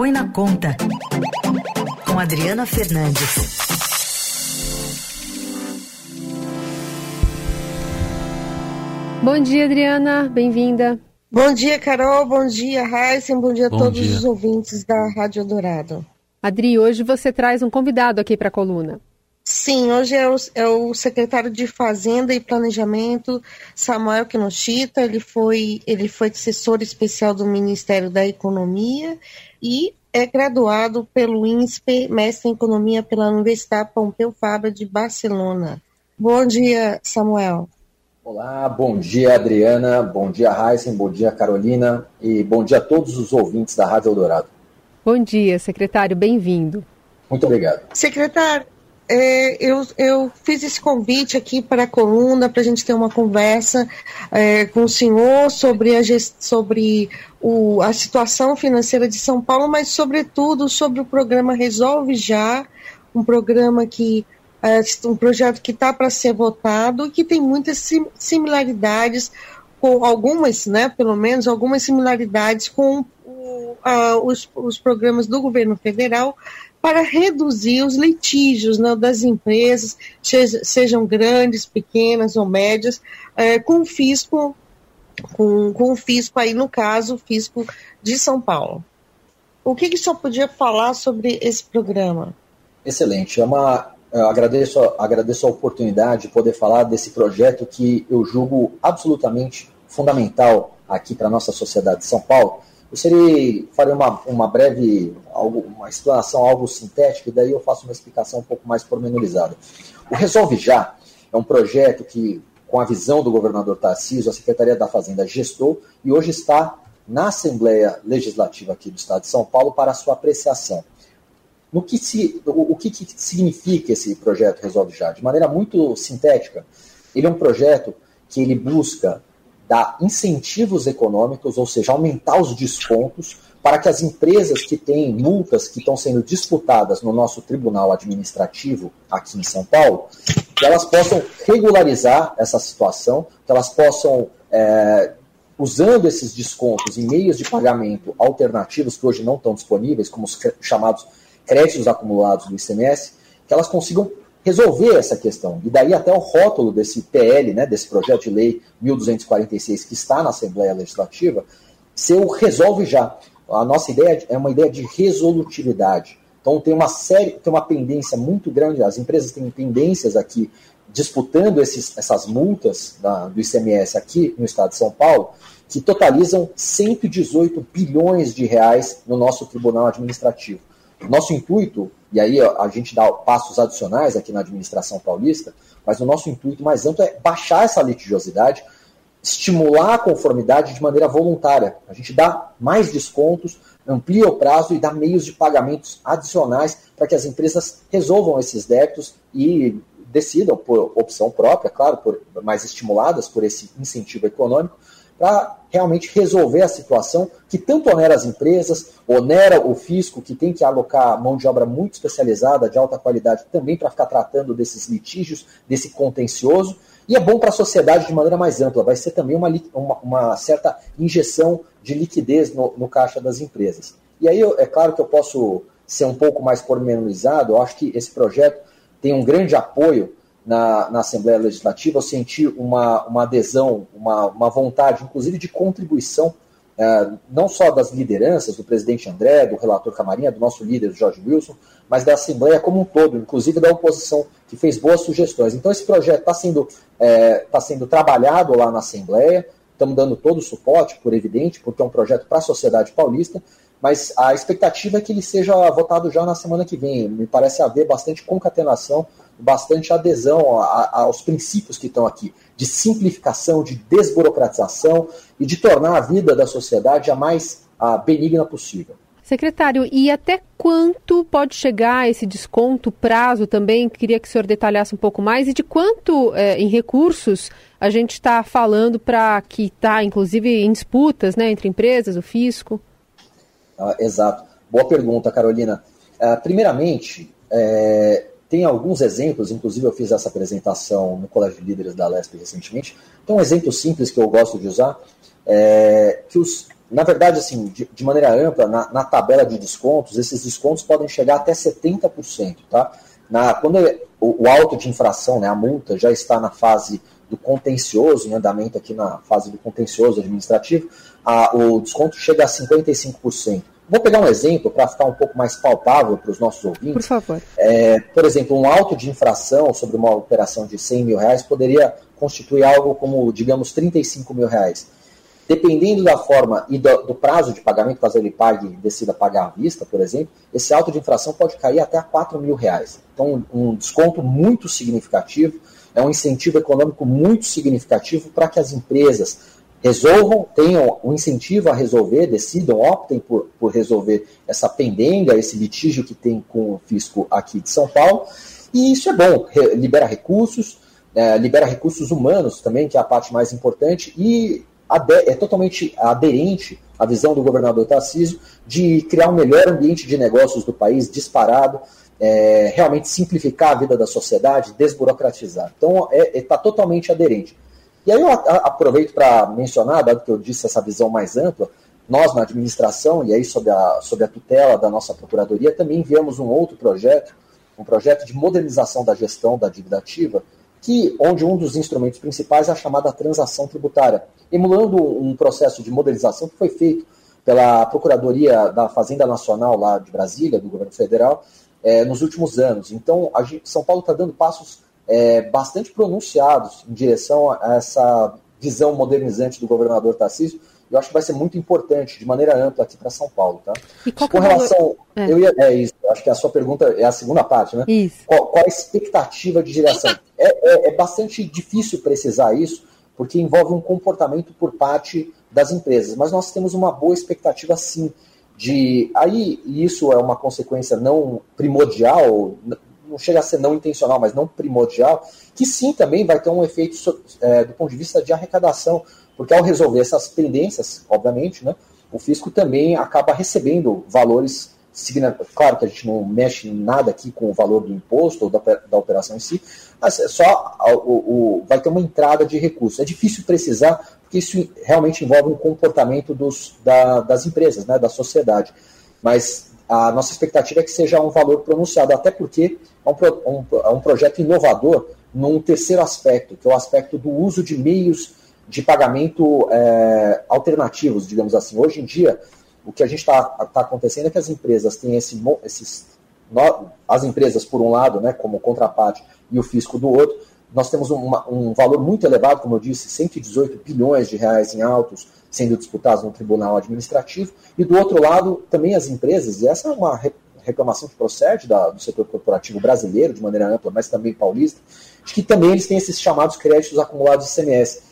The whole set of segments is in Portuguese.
Põe na Conta, com Adriana Fernandes. Bom dia, Adriana. Bem-vinda. Bom dia, Carol. Bom dia, Heisen. Bom dia a Bom todos dia. os ouvintes da Rádio Dourado. Adri, hoje você traz um convidado aqui para a coluna. Sim, hoje é o, é o, secretário de Fazenda e Planejamento, Samuel Kinoshita. Ele foi, ele foi assessor especial do Ministério da Economia e é graduado pelo INSPE, mestre em Economia pela Universidade Pompeu Fabra de Barcelona. Bom dia, Samuel. Olá, bom dia Adriana, bom dia Heisen, bom dia Carolina e bom dia a todos os ouvintes da Rádio Eldorado. Bom dia, secretário, bem-vindo. Muito obrigado. Secretário, é, eu, eu, fiz esse convite aqui para a coluna para a gente ter uma conversa é, com o senhor sobre, a, sobre o, a situação financeira de São Paulo, mas, sobretudo, sobre o programa Resolve Já, um programa que é, um projeto que está para ser votado e que tem muitas similaridades com algumas, né, pelo menos algumas similaridades com os, os, programas do governo federal para reduzir os litígios né, das empresas, seja, sejam grandes, pequenas ou médias, é, com o fisco, com, com o fisco aí no caso, o fisco de São Paulo. O que, que o senhor podia falar sobre esse programa? Excelente. É uma eu agradeço, agradeço a oportunidade de poder falar desse projeto que eu julgo absolutamente fundamental aqui para a nossa sociedade de São Paulo. Eu farei uma, uma breve, algo, uma explanação algo sintética, e daí eu faço uma explicação um pouco mais pormenorizada. O Resolve Já é um projeto que, com a visão do governador Tarcísio, a Secretaria da Fazenda gestou e hoje está na Assembleia Legislativa aqui do Estado de São Paulo para sua apreciação. No que se, o, o que, que significa esse projeto Resolve Já? De maneira muito sintética, ele é um projeto que ele busca dar incentivos econômicos, ou seja, aumentar os descontos para que as empresas que têm multas que estão sendo disputadas no nosso tribunal administrativo aqui em São Paulo, elas possam regularizar essa situação, que elas possam, é, usando esses descontos em meios de pagamento alternativos que hoje não estão disponíveis, como os chamados créditos acumulados do ICMS, que elas consigam resolver essa questão. E daí até o rótulo desse PL, né, desse projeto de lei 1246 que está na Assembleia Legislativa, ser o resolve já. A nossa ideia é uma ideia de resolutividade. Então tem uma série, tem uma pendência muito grande, as empresas têm pendências aqui disputando esses, essas multas da, do ICMS aqui no estado de São Paulo, que totalizam 118 bilhões de reais no nosso Tribunal Administrativo. Nosso intuito, e aí a gente dá passos adicionais aqui na administração paulista, mas o nosso intuito mais amplo é baixar essa litigiosidade, estimular a conformidade de maneira voluntária. A gente dá mais descontos, amplia o prazo e dá meios de pagamentos adicionais para que as empresas resolvam esses débitos e decidam por opção própria, claro, por, mais estimuladas por esse incentivo econômico, para realmente resolver a situação que tanto onera as empresas, onera o fisco, que tem que alocar mão de obra muito especializada, de alta qualidade, também para ficar tratando desses litígios, desse contencioso, e é bom para a sociedade de maneira mais ampla, vai ser também uma, uma, uma certa injeção de liquidez no, no, caixa das empresas. E aí é claro que eu posso ser um pouco mais pormenorizado, eu acho que esse projeto tem um grande apoio na, na Assembleia Legislativa, eu senti uma, uma adesão, uma, uma vontade, inclusive, de contribuição, é, não só das lideranças, do presidente André, do relator Camarinha, do nosso líder, Jorge Wilson, mas da Assembleia como um todo, inclusive da oposição, que fez boas sugestões. Então, esse projeto está sendo, é, tá sendo trabalhado lá na Assembleia, estamos dando todo o suporte, por evidente, porque é um projeto para a sociedade paulista, mas a expectativa é que ele seja votado já na semana que vem. Me parece haver bastante concatenação bastante adesão a, a, aos princípios que estão aqui, de simplificação, de desburocratização e de tornar a vida da sociedade a mais a benigna possível. Secretário, e até quanto pode chegar esse desconto, prazo também? Queria que o senhor detalhasse um pouco mais. E de quanto é, em recursos a gente está falando para que está, inclusive, em disputas né, entre empresas, o fisco? Ah, exato. Boa pergunta, Carolina. Ah, primeiramente, é, tem alguns exemplos, inclusive eu fiz essa apresentação no Colégio de Líderes da LESP recentemente. Tem um exemplo simples que eu gosto de usar, é que os, na verdade, assim, de, de maneira ampla, na, na, tabela de descontos, esses descontos podem chegar até 70%, tá? Na, quando é, o, o auto de infração, né, a multa, já está na fase do contencioso, em andamento aqui na fase do contencioso administrativo, a, o desconto chega a 55%. Vou pegar um exemplo para ficar um pouco mais palpável para os nossos ouvintes. Por favor. É, por exemplo, um auto de infração sobre uma operação de 100 mil reais poderia constituir algo como, digamos, 35 mil reais. Dependendo da forma e do, do prazo de pagamento, caso ele pague decida pagar à vista, por exemplo, esse auto de infração pode cair até a 4 mil reais. Então, um desconto muito significativo, é um incentivo econômico muito significativo para que as empresas resolvam, tenham um incentivo a resolver, decidam, optem por, por resolver essa pendenga, esse litígio que tem com o fisco aqui de São Paulo. E isso é bom, libera recursos, é, libera recursos humanos também, que é a parte mais importante, e é totalmente aderente à visão do governador Tarcísio de criar um melhor ambiente de negócios do país, disparado, é, realmente simplificar a vida da sociedade, desburocratizar. Então, está é, é, tá totalmente aderente. E aí eu aproveito para mencionar, dado que eu disse essa visão mais ampla, nós na administração, e aí sob a, sob a tutela da nossa procuradoria, também enviamos um outro projeto, um projeto de modernização da gestão da dívida ativa, que, onde um dos instrumentos principais é a chamada transação tributária, emulando um processo de modernização que foi feito pela Procuradoria da Fazenda Nacional lá de Brasília, do governo federal, é, nos últimos anos. Então, gente, São Paulo está dando passos é, bastante pronunciados em direção a essa visão modernizante do governador Tarcísio. Eu acho que vai ser muito importante, de maneira ampla, aqui para São Paulo. Tá? E qual Com é relação. É. Eu ia, é isso, acho que a sua pergunta é a segunda parte, né? Isso. Qual, qual a expectativa de direção? É, é, é bastante difícil precisar isso, porque envolve um comportamento por parte das empresas. Mas nós temos uma boa expectativa, sim, de. Aí, isso é uma consequência não primordial, não chega a ser não intencional, mas não primordial, que sim também vai ter um efeito é, do ponto de vista de arrecadação, porque ao resolver essas pendências, obviamente, né, o fisco também acaba recebendo valores Claro que a gente não mexe em nada aqui com o valor do imposto ou da, da operação em si, mas é só o, o, vai ter uma entrada de recursos. É difícil precisar, porque isso realmente envolve um comportamento dos, da, das empresas, né, da sociedade. Mas a nossa expectativa é que seja um valor pronunciado, até porque é um, um, é um projeto inovador num terceiro aspecto, que é o aspecto do uso de meios de pagamento é, alternativos, digamos assim. Hoje em dia, o que a gente está tá acontecendo é que as empresas têm esse, esses. As empresas, por um lado, né, como contraparte, e o fisco do outro, nós temos um valor muito elevado, como eu disse, 118 bilhões de reais em autos sendo disputados no tribunal administrativo, e do outro lado, também as empresas, e essa é uma reclamação que procede da, do setor corporativo brasileiro, de maneira ampla, mas também paulista, de que também eles têm esses chamados créditos acumulados de CMS.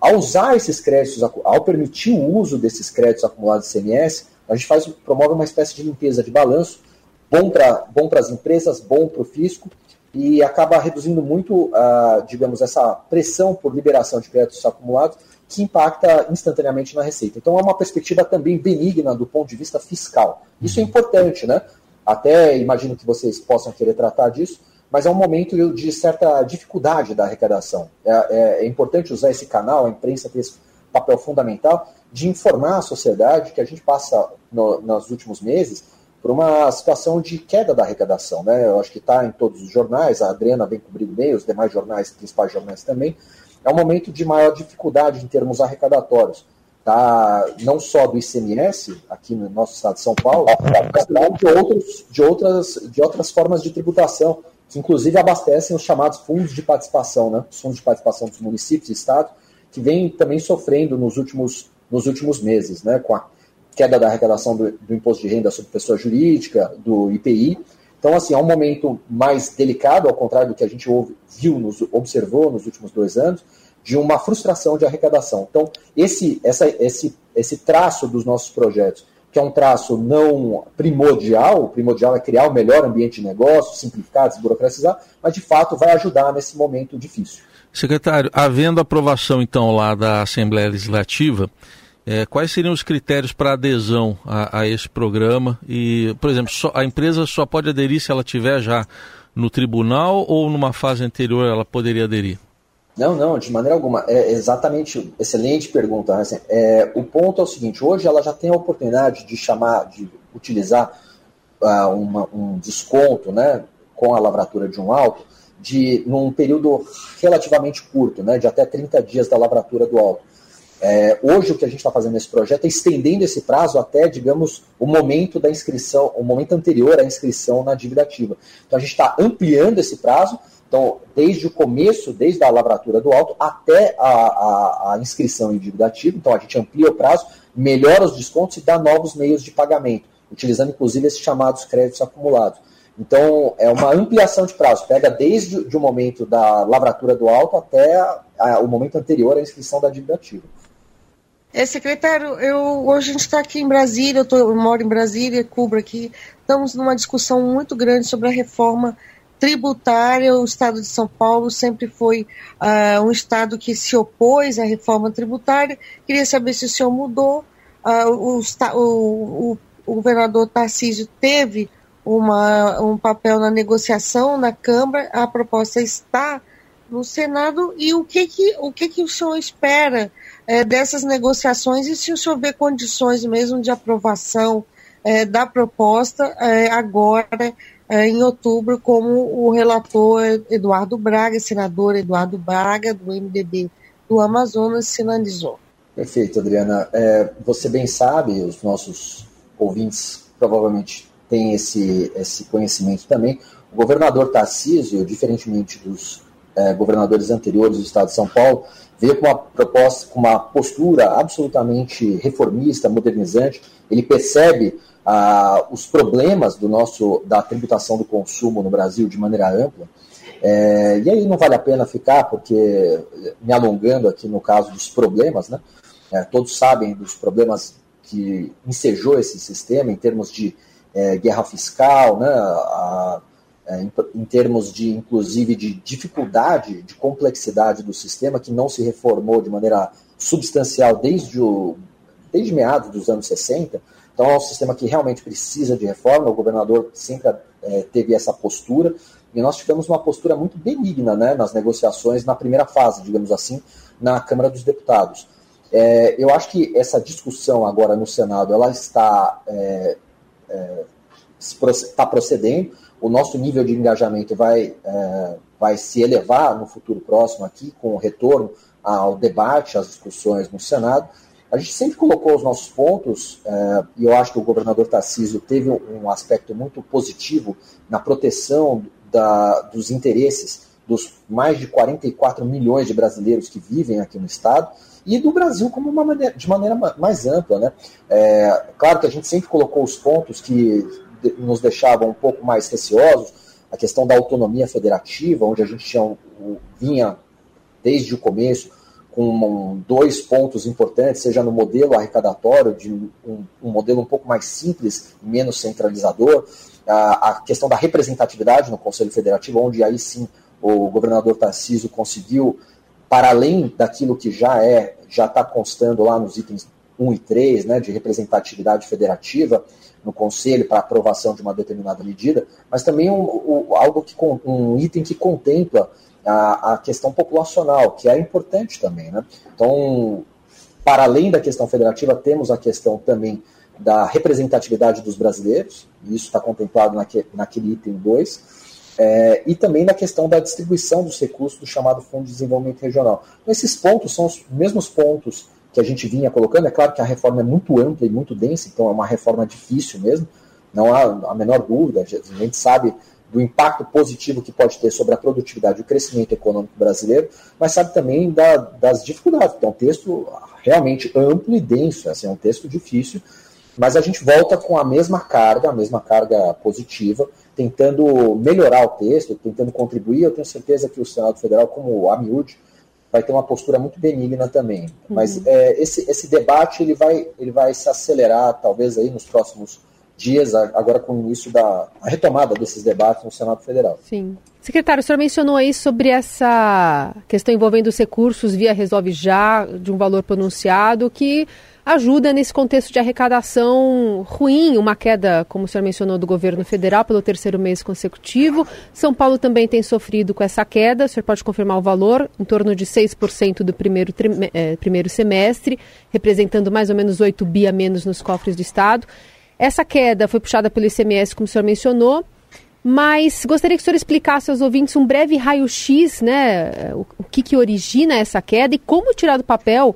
Ao usar esses créditos, ao permitir o uso desses créditos acumulados de CMS, a gente faz, promove uma espécie de limpeza de balanço, bom para bom as empresas, bom para o fisco, e acaba reduzindo muito, uh, digamos, essa pressão por liberação de créditos acumulados, que impacta instantaneamente na receita. Então é uma perspectiva também benigna do ponto de vista fiscal. Isso é uhum. importante, né? Até imagino que vocês possam querer tratar disso, mas é um momento de certa dificuldade da arrecadação. É, é, é importante usar esse canal, a imprensa tem esse papel fundamental de informar a sociedade que a gente passa no, nos últimos meses por uma situação de queda da arrecadação. Né? Eu acho que está em todos os jornais, a Adriana vem cobrindo bem, os demais jornais, principais jornais também, é um momento de maior dificuldade em termos arrecadatórios. Tá? Não só do ICMS, aqui no nosso estado de São Paulo, mas também de, outros, de, outras, de outras formas de tributação, que inclusive abastecem os chamados fundos de participação, né? os fundos de participação dos municípios e estados, que vem também sofrendo nos últimos, nos últimos meses, né? com a queda da arrecadação do, do imposto de renda sobre pessoa jurídica, do IPI, então, assim, é um momento mais delicado, ao contrário do que a gente ouve, viu, nos, observou nos últimos dois anos, de uma frustração de arrecadação. Então, esse, essa, esse, esse traço dos nossos projetos, que é um traço não primordial, o primordial é criar o um melhor ambiente de negócio, simplificar, desburocratizar, mas de fato vai ajudar nesse momento difícil. Secretário, havendo aprovação então lá da Assembleia Legislativa, é, quais seriam os critérios para adesão a, a, esse programa? E, por exemplo, só, a empresa só pode aderir se ela tiver já no tribunal ou numa fase anterior ela poderia aderir? Não, não, de maneira alguma. É exatamente, excelente pergunta. Assim, é, o ponto é o seguinte: hoje ela já tem a oportunidade de chamar, de utilizar uh, uma, um desconto, né, com a lavratura de um alto, de num período relativamente curto, né, de até 30 dias da lavratura do alto. É, hoje o que a gente está fazendo nesse projeto é estendendo esse prazo até, digamos, o momento da inscrição, o momento anterior à inscrição na dívida ativa. Então a gente está ampliando esse prazo então, desde o começo, desde a lavratura do alto até a, a, a, inscrição em dívida ativa, então a gente amplia o prazo, melhora os descontos e dá novos meios de pagamento, utilizando inclusive esses chamados créditos acumulados. Então, é uma ampliação de prazo, pega desde o momento da lavratura do alto até a, o momento anterior à inscrição da dívida ativa. É, secretário, eu, hoje a gente está aqui em Brasília, eu, tô, eu moro em Brasília, cubro aqui, estamos numa discussão muito grande sobre a reforma tributária, o Estado de São Paulo sempre foi uh, um Estado que se opôs à reforma tributária. Queria saber se o senhor mudou. Uh, o, o, o, governador Tarcísio teve uma, um papel na negociação na Câmara, a proposta está no Senado, e o que, que, o, que, que o senhor espera é, dessas negociações e se o senhor vê condições mesmo de aprovação é, da proposta é, agora é, em outubro, como o relator Eduardo Braga, senador Eduardo Braga, do MDB do Amazonas, sinalizou. Perfeito, Adriana. É, você bem sabe, os nossos ouvintes provavelmente têm esse, esse conhecimento também. O governador Tarcísio, diferentemente dos governadores anteriores do estado de São Paulo, veio com uma proposta, com uma postura absolutamente reformista, modernizante. Ele percebe ah, os problemas do nosso da tributação do consumo no Brasil de maneira ampla. É, e aí não vale a pena ficar, porque me alongando aqui no caso dos problemas, né? É, todos sabem dos problemas que ensejou esse sistema em termos de é, guerra fiscal, né? A, é, em, em, termos de, inclusive, de dificuldade, de complexidade do sistema, que não se reformou de maneira substancial desde, o, desde meados dos anos 60, então é um sistema que realmente precisa de reforma, o governador sempre é, teve essa postura, e nós tivemos uma postura muito benigna né, nas negociações na primeira fase, digamos assim, na Câmara dos Deputados. É, eu acho que essa discussão agora no Senado ela está, é, é está procedendo, o nosso nível de engajamento vai, é, vai se elevar no futuro próximo aqui, com o retorno ao debate, às discussões no Senado, a gente sempre colocou os nossos pontos, é, e eu acho que o governador Tarcísio teve um aspecto muito positivo na proteção da, dos interesses dos mais de 44 milhões de brasileiros que vivem aqui no Estado e do Brasil como uma maneira, de maneira mais ampla. Né? É, claro que a gente sempre colocou os pontos que nos deixavam um pouco mais receosos, a questão da autonomia federativa, onde a gente tinha, vinha desde o começo com dois pontos importantes, seja no modelo arrecadatório, de um, um modelo um pouco mais simples, menos centralizador, a, a, questão da representatividade no Conselho Federativo, onde aí sim o governador Tarcísio conseguiu, para além daquilo que já é, já está constando lá nos itens 1 e 3, né, de representatividade federativa no Conselho para aprovação de uma determinada medida, mas também um, um, algo que, um item que contempla a, a questão populacional, que é importante também. Né? Então, para além da questão federativa, temos a questão também da representatividade dos brasileiros, e isso está contemplado naque, naquele item 2, é, e também na questão da distribuição dos recursos do chamado Fundo de Desenvolvimento Regional. Então, esses pontos são os mesmos pontos que a gente vinha colocando. É claro que a reforma é muito ampla e muito densa, então é uma reforma difícil mesmo, não há a menor dúvida. A gente sabe do impacto positivo que pode ter sobre a produtividade e o crescimento econômico brasileiro, mas sabe também da, das dificuldades. Então, é um texto realmente amplo e denso, assim, é um texto difícil, mas a gente volta com a mesma carga, a mesma carga positiva, tentando melhorar o texto, tentando contribuir. Eu tenho certeza que o Senado Federal, como a miúde, vai ter uma postura muito benigna também. Uhum. Mas é, esse, esse debate ele vai, ele vai se acelerar, talvez, aí nos próximos dias, agora com o início da retomada desses debates no Senado Federal. Sim. Secretário, o senhor mencionou aí sobre essa questão envolvendo os recursos via Resolve Já, de um valor pronunciado, que ajuda nesse contexto de arrecadação ruim, uma queda, como o senhor mencionou, do governo federal pelo terceiro mês consecutivo. São Paulo também tem sofrido com essa queda, o senhor pode confirmar o valor, em torno de 6% do primeiro, eh, primeiro semestre, representando mais ou menos 8 bi a menos nos cofres do Estado. Essa queda foi puxada pelo ICMS, como o senhor mencionou, mas gostaria que o senhor explicasse aos ouvintes um breve raio-x, né, o, que, que origina essa queda e como tirar do papel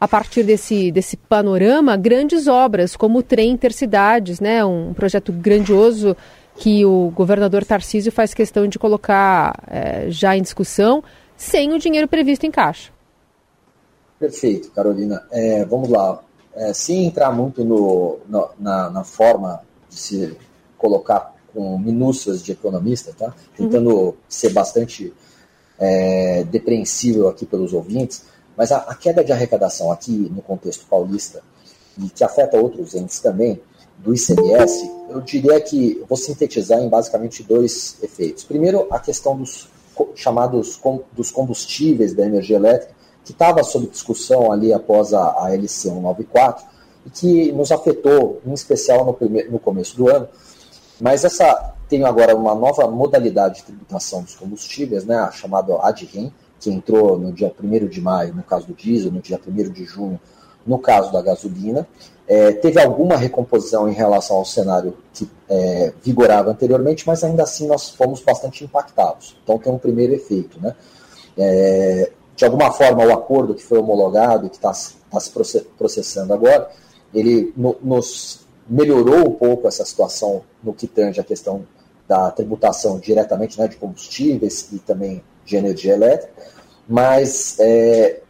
a partir desse, desse panorama, grandes obras, como o trem intercidades, né, um projeto grandioso que o governador Tarcísio faz questão de colocar é, já em discussão, sem o dinheiro previsto em caixa. Perfeito, Carolina. É, vamos lá. É, sem entrar muito no, no, na, na, forma de se colocar com minúcias de economista, tá? tentando uhum. ser bastante é, depreensível aqui pelos ouvintes, mas a, a, queda de arrecadação aqui no contexto paulista, e que afeta outros entes também, do ICMS, eu diria que vou sintetizar em basicamente dois efeitos. Primeiro, a questão dos chamados dos combustíveis da energia elétrica, que estava sob discussão ali após a, a LC 194, e que nos afetou, em especial no, primeiro, no começo do ano. Mas essa tem agora uma nova modalidade de tributação dos combustíveis, né, a chamada ADREM, que entrou no dia 1 de maio, no caso do diesel, no dia 1 de junho, no caso da gasolina. É, teve alguma recomposição em relação ao cenário que é, vigorava anteriormente, mas ainda assim nós fomos bastante impactados. Então tem um primeiro efeito. Né? É, de alguma forma, o acordo que foi homologado e que está tá se processando agora, ele no, nos melhorou um pouco essa situação no que tange a questão da tributação diretamente né, de combustíveis e também de energia elétrica, mas é,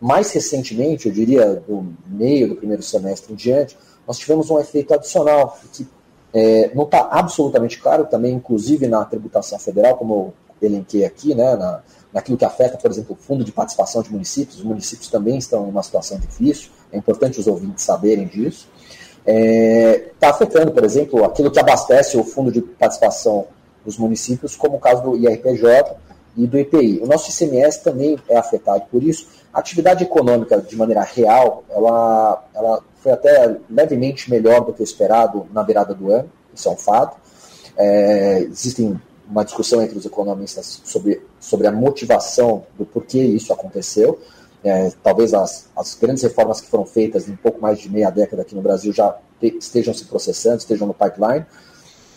mais recentemente, eu diria do meio do primeiro semestre em diante, nós tivemos um efeito adicional que é, não está absolutamente claro também, inclusive na tributação federal, como eu elenquei aqui, né, na, naquilo que afeta, por exemplo, o fundo de participação de municípios. Os municípios também estão em uma situação difícil, é importante os ouvintes saberem disso. Está é, tá afetando, por exemplo, aquilo que abastece o fundo de participação dos municípios, como o caso do IRPJ, e do IPI. O nosso ICMS também é afetado por isso. A atividade econômica, de maneira real, ela, ela foi até levemente melhor do que o esperado na virada do ano, isso é um fato. É, existem uma discussão entre os economistas sobre, sobre a motivação do porquê isso aconteceu. É, talvez as, as grandes reformas que foram feitas em pouco mais de meia década aqui no Brasil já te, estejam se processando, estejam no pipeline.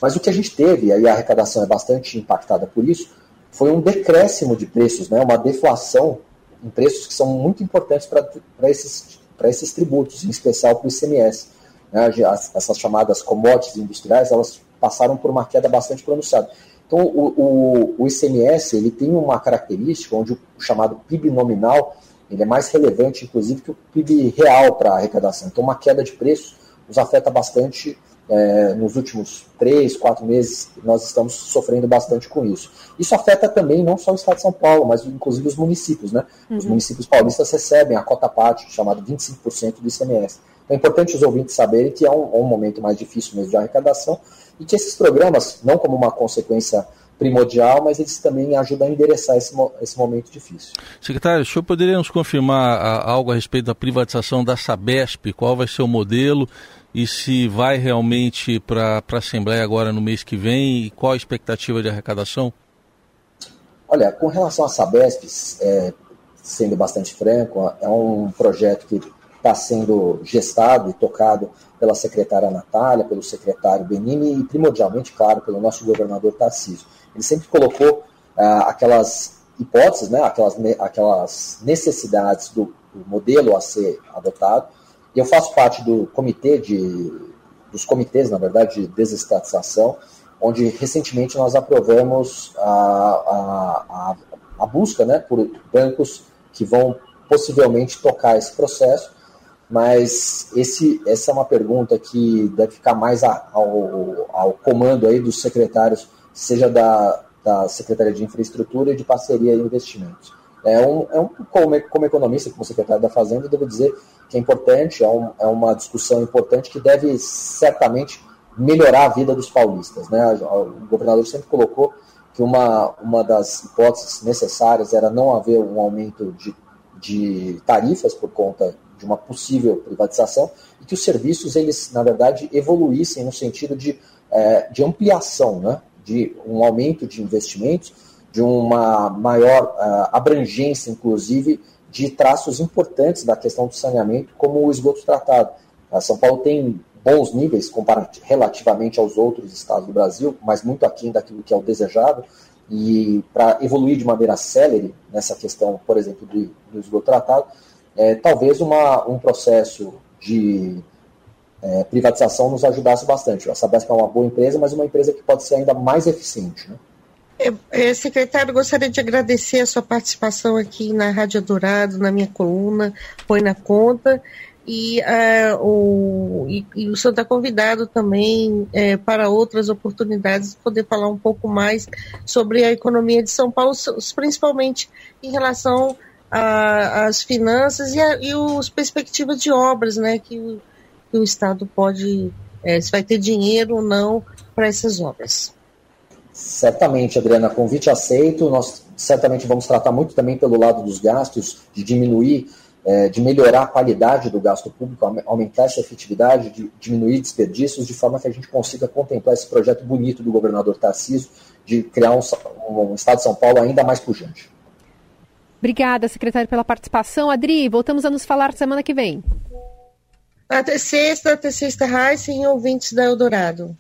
Mas o que a gente teve, aí a arrecadação é bastante impactada por isso, foi um decréscimo de preços, né, uma deflação em preços que são muito importantes para esses, esses tributos, em especial para o ICMS. Né, as, essas chamadas commodities industriais, elas passaram por uma queda bastante pronunciada. Então, o, o, o ICMS ele tem uma característica onde o, chamado PIB nominal ele é mais relevante, inclusive, que o PIB real para a arrecadação. Então, uma queda de preços nos afeta bastante é, nos últimos três, quatro meses, nós estamos sofrendo bastante com isso. Isso afeta também não só o Estado de São Paulo, mas inclusive os municípios. Né? Uhum. Os municípios paulistas recebem a cota parte, chamada 25% do ICMS. Então, é importante os ouvintes saberem que é um, é um momento mais difícil mesmo de arrecadação e que esses programas, não como uma consequência primordial, mas eles também ajudam a endereçar esse, esse momento difícil. Secretário, o senhor poderia nos confirmar a, algo a respeito da privatização da Sabesp? Qual vai ser o modelo? E se vai realmente para a Assembleia agora no mês que vem e qual a expectativa de arrecadação? Olha, com relação à Sabesp, é, sendo bastante franco, é um projeto que está sendo gestado e tocado pela secretária Natália, pelo secretário Benini e primordialmente, claro, pelo nosso governador Tarcísio. Ele sempre colocou ah, aquelas hipóteses, né, aquelas, aquelas necessidades do, do modelo a ser adotado, eu faço parte do comitê de, dos comitês, na verdade, de desestatização, onde recentemente nós aprovamos a, a, a, a busca né, por bancos que vão possivelmente tocar esse processo, mas esse, essa é uma pergunta que deve ficar mais ao, ao comando aí dos secretários, seja da, da Secretaria de Infraestrutura e de Parceria e Investimentos. É um, é um como, como economista, como secretário da Fazenda, eu devo dizer que é importante, é, um, é uma discussão importante que deve certamente melhorar a vida dos paulistas. Né? O governador sempre colocou que uma, uma das hipóteses necessárias era não haver um aumento de, de tarifas por conta de uma possível privatização e que os serviços, eles, na verdade, evoluíssem no sentido de, é, de ampliação, né? de um aumento de investimentos, de uma maior uh, abrangência, inclusive, de traços importantes da questão do saneamento, como o esgoto tratado. A São Paulo tem bons níveis relativamente aos outros estados do Brasil, mas muito aquém daquilo que é o desejado. E para evoluir de maneira célere nessa questão, por exemplo, do, do esgoto tratado, é, talvez uma, um processo de é, privatização nos ajudasse bastante. A Sabesp é uma boa empresa, mas uma empresa que pode ser ainda mais eficiente. Né? É, secretário, gostaria de agradecer a sua participação aqui na Rádio Dourado, na minha coluna, Põe na Conta, e, uh, o, e, e, o senhor está convidado também é, para outras oportunidades, poder falar um pouco mais sobre a economia de São Paulo, principalmente em relação às finanças e, a, e as perspectivas de obras, né, que que o Estado pode, é, se vai ter dinheiro ou não para essas obras. Certamente, Adriana, convite aceito. Nós certamente vamos tratar muito também pelo lado dos gastos, de diminuir, é, de melhorar a qualidade do gasto público, aumentar essa efetividade, de diminuir desperdícios, de forma que a gente consiga contemplar esse projeto bonito do governador Tarcísio de criar um, um Estado de São Paulo ainda mais pujante. Obrigada, secretário, pela participação. Adri, voltamos a nos falar semana que vem. Até sexta, até sexta, Raíssa, em ouvintes da Eldorado.